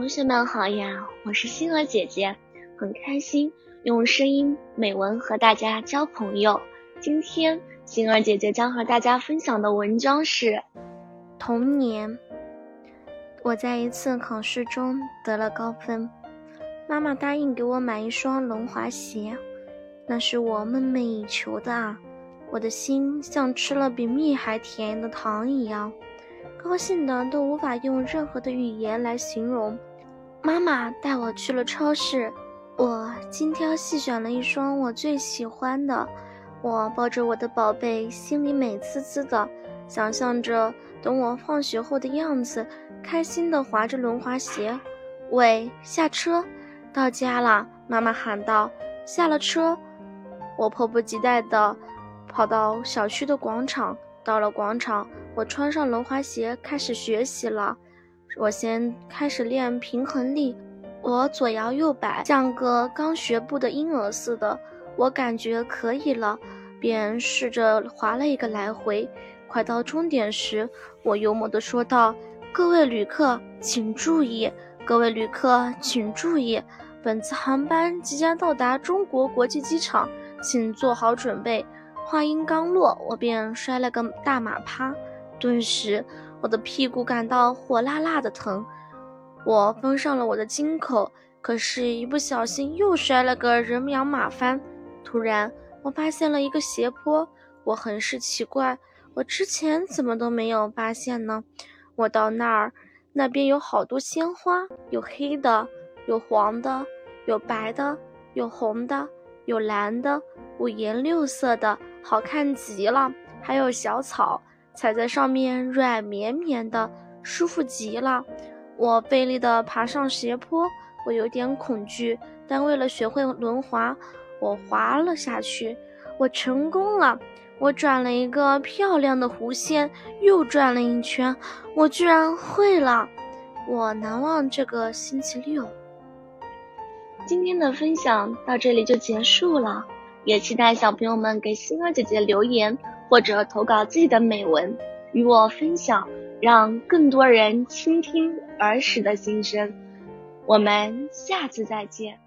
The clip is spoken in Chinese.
同学们好呀，我是星儿姐姐，很开心用声音美文和大家交朋友。今天星儿姐姐将和大家分享的文章是童年。我在一次考试中得了高分，妈妈答应给我买一双轮滑鞋，那是我梦寐以求的啊！我的心像吃了比蜜还甜的糖一样，高兴的都无法用任何的语言来形容。妈妈带我去了超市，我精挑细选了一双我最喜欢的。我抱着我的宝贝，心里美滋滋的，想象着等我放学后的样子，开心的滑着轮滑鞋。喂，下车，到家了！妈妈喊道。下了车，我迫不及待的跑到小区的广场。到了广场，我穿上轮滑鞋，开始学习了。我先开始练平衡力，我左摇右摆，像个刚学步的婴儿似的。我感觉可以了，便试着滑了一个来回。快到终点时，我幽默地说道：“各位旅客，请注意！各位旅客，请注意！本次航班即将到达中国国际机场，请做好准备。”话音刚落，我便摔了个大马趴，顿时。我的屁股感到火辣辣的疼，我封上了我的金口，可是，一不小心又摔了个人仰马翻。突然，我发现了一个斜坡，我很是奇怪，我之前怎么都没有发现呢？我到那儿，那边有好多鲜花，有黑的，有黄的，有白的，有红的，有蓝的，五颜六色的，好看极了，还有小草。踩在上面软绵绵的，舒服极了。我费力地爬上斜坡，我有点恐惧，但为了学会轮滑，我滑了下去。我成功了，我转了一个漂亮的弧线，又转了一圈，我居然会了。我难忘这个星期六。今天的分享到这里就结束了，也期待小朋友们给星儿姐姐留言。或者投稿自己的美文与我分享，让更多人倾听儿时的心声。我们下次再见。